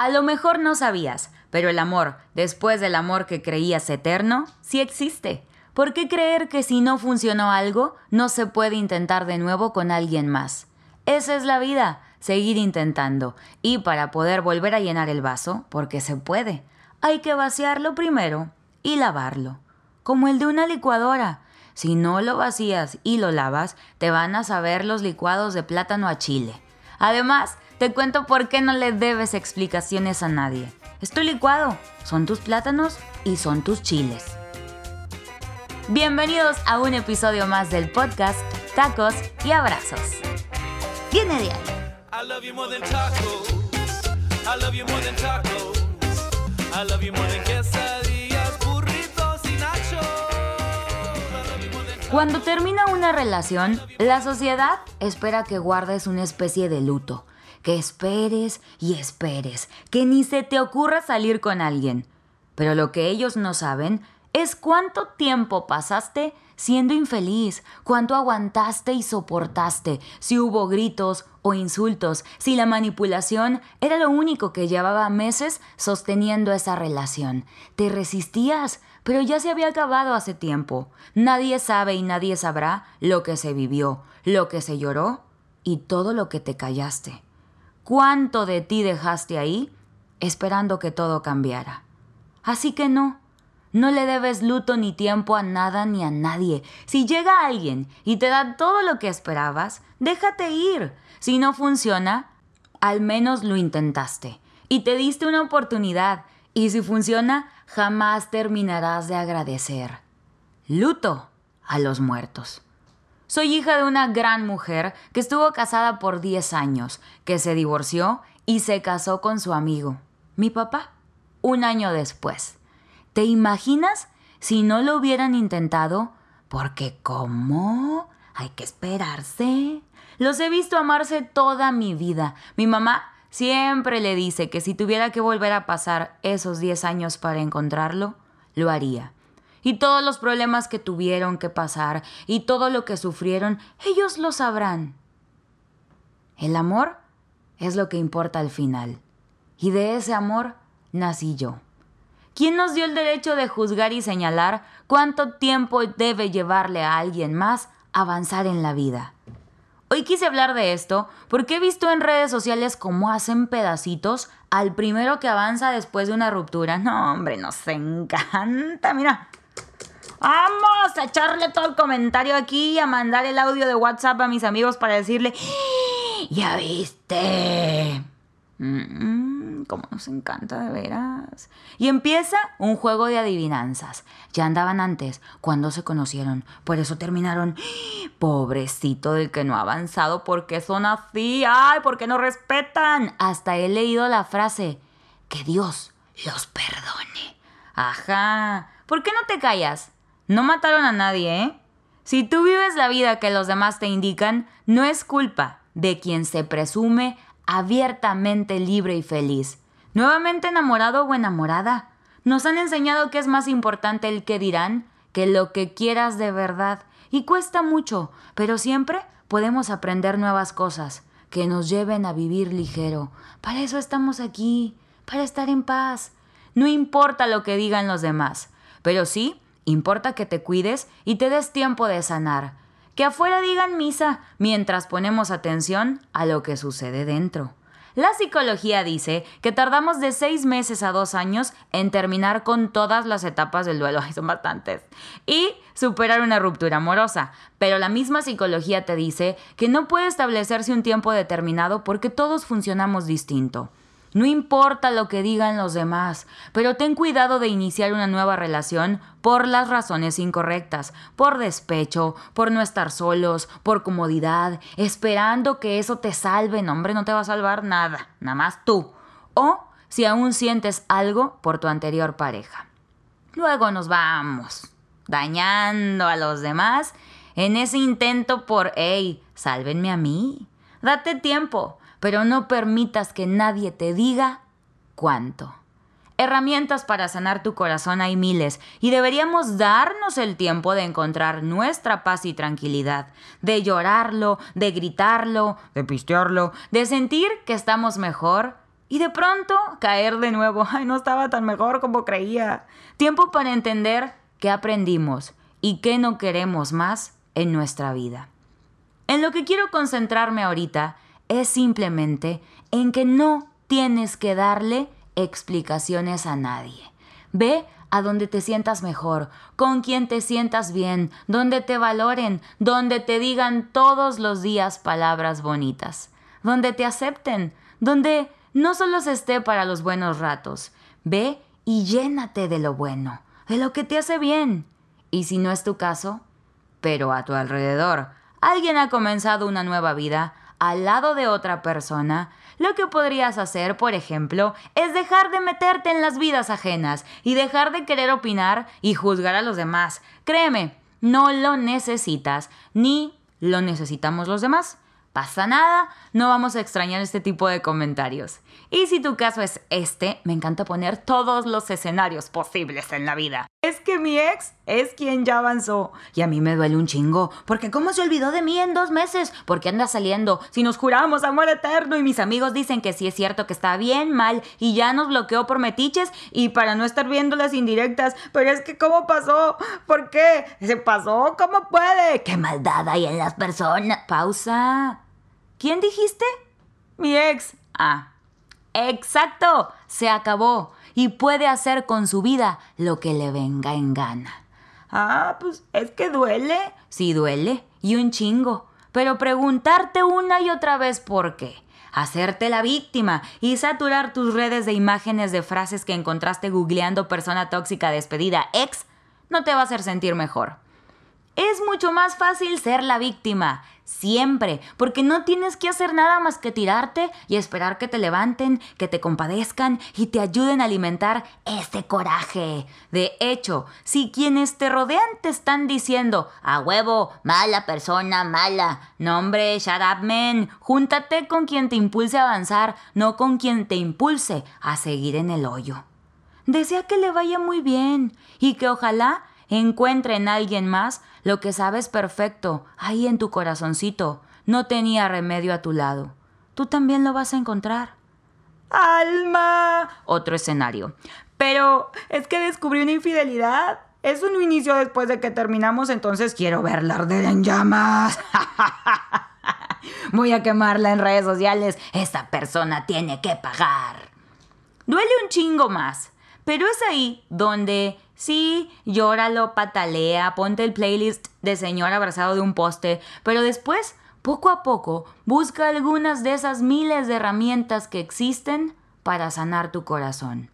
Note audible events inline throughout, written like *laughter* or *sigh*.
A lo mejor no sabías, pero el amor, después del amor que creías eterno, sí existe. ¿Por qué creer que si no funcionó algo, no se puede intentar de nuevo con alguien más? Esa es la vida, seguir intentando. Y para poder volver a llenar el vaso, porque se puede, hay que vaciarlo primero y lavarlo. Como el de una licuadora. Si no lo vacías y lo lavas, te van a saber los licuados de plátano a chile. Además, te cuento por qué no le debes explicaciones a nadie. Es tu licuado, son tus plátanos y son tus chiles. Bienvenidos a un episodio más del podcast Tacos y Abrazos. Viene de ahí. Cuando termina una relación, la sociedad espera que guardes una especie de luto que esperes y esperes, que ni se te ocurra salir con alguien. Pero lo que ellos no saben es cuánto tiempo pasaste siendo infeliz, cuánto aguantaste y soportaste, si hubo gritos o insultos, si la manipulación era lo único que llevaba meses sosteniendo esa relación. Te resistías, pero ya se había acabado hace tiempo. Nadie sabe y nadie sabrá lo que se vivió, lo que se lloró y todo lo que te callaste. ¿Cuánto de ti dejaste ahí esperando que todo cambiara? Así que no, no le debes luto ni tiempo a nada ni a nadie. Si llega alguien y te da todo lo que esperabas, déjate ir. Si no funciona, al menos lo intentaste y te diste una oportunidad. Y si funciona, jamás terminarás de agradecer. Luto a los muertos. Soy hija de una gran mujer que estuvo casada por 10 años, que se divorció y se casó con su amigo, mi papá, un año después. ¿Te imaginas si no lo hubieran intentado? Porque ¿cómo? Hay que esperarse. Los he visto amarse toda mi vida. Mi mamá siempre le dice que si tuviera que volver a pasar esos 10 años para encontrarlo, lo haría y todos los problemas que tuvieron que pasar y todo lo que sufrieron, ellos lo sabrán. El amor es lo que importa al final. Y de ese amor nací yo. ¿Quién nos dio el derecho de juzgar y señalar cuánto tiempo debe llevarle a alguien más avanzar en la vida? Hoy quise hablar de esto porque he visto en redes sociales cómo hacen pedacitos al primero que avanza después de una ruptura. No, hombre, nos encanta. Mira, Vamos a echarle todo el comentario aquí y a mandar el audio de WhatsApp a mis amigos para decirle, ¡Ah! ya viste. Mm, como nos encanta de veras. Y empieza un juego de adivinanzas. Ya andaban antes, cuando se conocieron. Por eso terminaron. Pobrecito del que no ha avanzado, porque son así? ¡Ay, porque no respetan! Hasta he leído la frase. Que Dios los perdone. Ajá. ¿Por qué no te callas? No mataron a nadie, ¿eh? Si tú vives la vida que los demás te indican, no es culpa de quien se presume abiertamente libre y feliz. Nuevamente enamorado o enamorada. Nos han enseñado que es más importante el que dirán que lo que quieras de verdad. Y cuesta mucho, pero siempre podemos aprender nuevas cosas que nos lleven a vivir ligero. Para eso estamos aquí, para estar en paz. No importa lo que digan los demás, pero sí Importa que te cuides y te des tiempo de sanar. Que afuera digan misa mientras ponemos atención a lo que sucede dentro. La psicología dice que tardamos de seis meses a dos años en terminar con todas las etapas del duelo, *laughs* son bastantes, y superar una ruptura amorosa. Pero la misma psicología te dice que no puede establecerse un tiempo determinado porque todos funcionamos distinto. No importa lo que digan los demás, pero ten cuidado de iniciar una nueva relación por las razones incorrectas, por despecho, por no estar solos, por comodidad, esperando que eso te salve. No, hombre, no te va a salvar nada, nada más tú. O si aún sientes algo por tu anterior pareja. Luego nos vamos dañando a los demás en ese intento por, hey, sálvenme a mí. Date tiempo pero no permitas que nadie te diga cuánto. Herramientas para sanar tu corazón hay miles y deberíamos darnos el tiempo de encontrar nuestra paz y tranquilidad, de llorarlo, de gritarlo, de pistearlo, de sentir que estamos mejor Y de pronto caer de nuevo. Ay, no estaba tan mejor como creía. Tiempo para entender qué aprendimos y qué no queremos más en nuestra vida. En lo que quiero concentrarme ahorita es simplemente en que no tienes que darle explicaciones a nadie. Ve a donde te sientas mejor, con quien te sientas bien, donde te valoren, donde te digan todos los días palabras bonitas, donde te acepten, donde no solo se esté para los buenos ratos. Ve y llénate de lo bueno, de lo que te hace bien. Y si no es tu caso, pero a tu alrededor, alguien ha comenzado una nueva vida al lado de otra persona, lo que podrías hacer, por ejemplo, es dejar de meterte en las vidas ajenas y dejar de querer opinar y juzgar a los demás. Créeme, no lo necesitas, ni lo necesitamos los demás pasa nada, no vamos a extrañar este tipo de comentarios. Y si tu caso es este, me encanta poner todos los escenarios posibles en la vida. Es que mi ex es quien ya avanzó. Y a mí me duele un chingo. Porque ¿cómo se olvidó de mí en dos meses? Porque anda saliendo. Si nos juramos amor eterno y mis amigos dicen que sí es cierto que está bien mal y ya nos bloqueó por metiches y para no estar viendo las indirectas. Pero es que ¿cómo pasó? ¿Por qué? ¿Se pasó? ¿Cómo puede? ¿Qué maldad hay en las personas? Pausa. ¿Quién dijiste? Mi ex. Ah. Exacto. Se acabó. Y puede hacer con su vida lo que le venga en gana. Ah, pues es que duele. Sí duele. Y un chingo. Pero preguntarte una y otra vez por qué. Hacerte la víctima y saturar tus redes de imágenes de frases que encontraste googleando persona tóxica despedida ex no te va a hacer sentir mejor. Es mucho más fácil ser la víctima, siempre, porque no tienes que hacer nada más que tirarte y esperar que te levanten, que te compadezcan y te ayuden a alimentar ese coraje. De hecho, si quienes te rodean te están diciendo, a huevo, mala persona, mala, no hombre, shut júntate con quien te impulse a avanzar, no con quien te impulse a seguir en el hoyo. Desea que le vaya muy bien y que ojalá encuentre en alguien más lo que sabes perfecto, ahí en tu corazoncito. No tenía remedio a tu lado. Tú también lo vas a encontrar. Alma. Otro escenario. Pero es que descubrí una infidelidad. Es un inicio después de que terminamos, entonces quiero verla arder en llamas. *laughs* Voy a quemarla en redes sociales. Esa persona tiene que pagar. Duele un chingo más. Pero es ahí donde sí, llóralo, patalea, ponte el playlist de señor abrazado de un poste, pero después, poco a poco, busca algunas de esas miles de herramientas que existen para sanar tu corazón.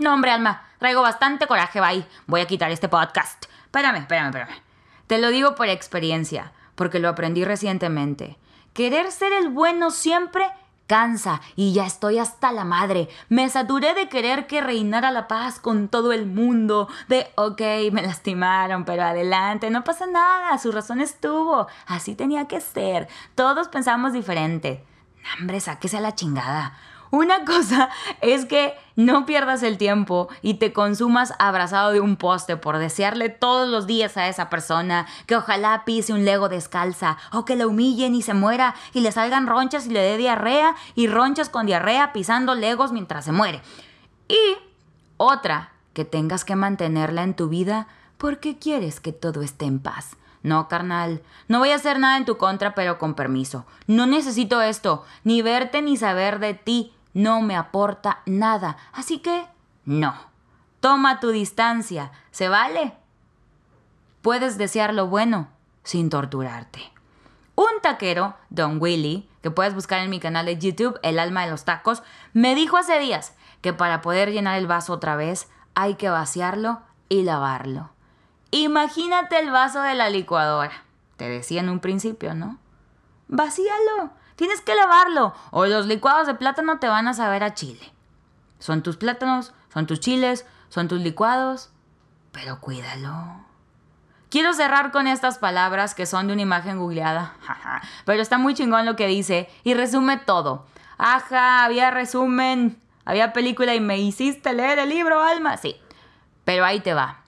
No, hombre, Alma, traigo bastante coraje, bye. Voy a quitar este podcast. Espérame, espérame, espérame. Te lo digo por experiencia, porque lo aprendí recientemente. Querer ser el bueno siempre cansa y ya estoy hasta la madre. Me saturé de querer que reinara la paz con todo el mundo. De, ok, me lastimaron, pero adelante, no pasa nada, su razón estuvo. Así tenía que ser. Todos pensamos diferente. Hombre, sáquese a la chingada. Una cosa es que no pierdas el tiempo y te consumas abrazado de un poste por desearle todos los días a esa persona que ojalá pise un lego descalza o que la humillen y se muera y le salgan ronchas y le dé diarrea y ronchas con diarrea pisando legos mientras se muere. Y otra, que tengas que mantenerla en tu vida porque quieres que todo esté en paz. No, carnal, no voy a hacer nada en tu contra, pero con permiso. No necesito esto, ni verte ni saber de ti no me aporta nada. Así que, no. Toma tu distancia. ¿Se vale? Puedes desear lo bueno sin torturarte. Un taquero, Don Willy, que puedes buscar en mi canal de YouTube, El alma de los tacos, me dijo hace días que para poder llenar el vaso otra vez hay que vaciarlo y lavarlo. Imagínate el vaso de la licuadora. Te decía en un principio, ¿no? Vacíalo Tienes que lavarlo o los licuados de plátano te van a saber a chile. Son tus plátanos, son tus chiles, son tus licuados, pero cuídalo. Quiero cerrar con estas palabras que son de una imagen googleada, *laughs* pero está muy chingón lo que dice y resume todo. Ajá, había resumen, había película y me hiciste leer el libro, Alma. Sí, pero ahí te va.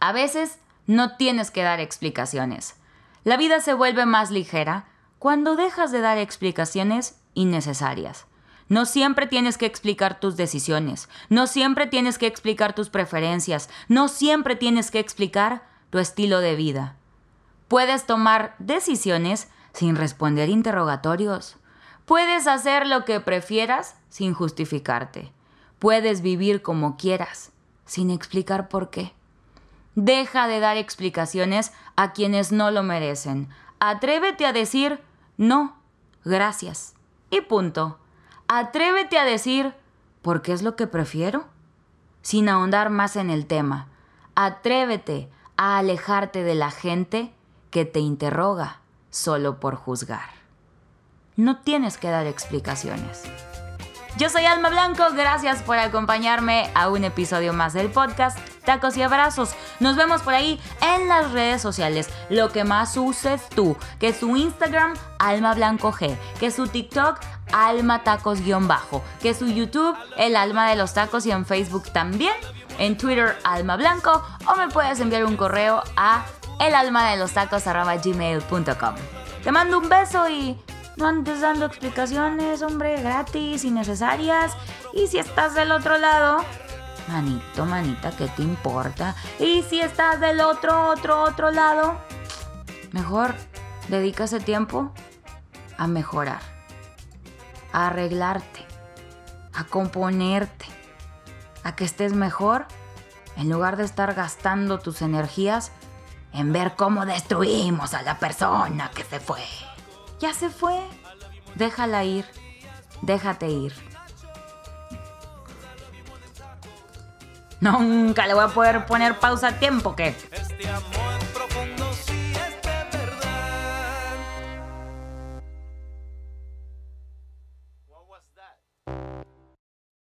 A veces no tienes que dar explicaciones. La vida se vuelve más ligera cuando dejas de dar explicaciones innecesarias. No siempre tienes que explicar tus decisiones, no siempre tienes que explicar tus preferencias, no siempre tienes que explicar tu estilo de vida. Puedes tomar decisiones sin responder interrogatorios. Puedes hacer lo que prefieras sin justificarte. Puedes vivir como quieras sin explicar por qué. Deja de dar explicaciones a quienes no lo merecen. Atrévete a decir no, gracias. Y punto. Atrévete a decir ¿por qué es lo que prefiero? Sin ahondar más en el tema. Atrévete a alejarte de la gente que te interroga solo por juzgar. No tienes que dar explicaciones. Yo soy Alma Blanco, gracias por acompañarme a un episodio más del podcast Tacos y Abrazos. Nos vemos por ahí en las redes sociales. Lo que más uses tú, que su Instagram, Alma Blanco G, que su TikTok, Alma Tacos-Bajo, que su YouTube, El Alma de los Tacos y en Facebook también, en Twitter, Alma Blanco, o me puedes enviar un correo a elalmadelostacos.gmail.com. Te mando un beso y no andes dando explicaciones, hombre, gratis, innecesarias. Y si estás del otro lado, manito, manita, ¿qué te importa? Y si estás del otro, otro, otro lado, mejor dedica ese tiempo a mejorar, a arreglarte, a componerte, a que estés mejor en lugar de estar gastando tus energías en ver cómo destruimos a la persona que se fue. Ya se fue. Déjala ir. Déjate ir. Nunca le voy a poder poner pausa a tiempo, ¿qué?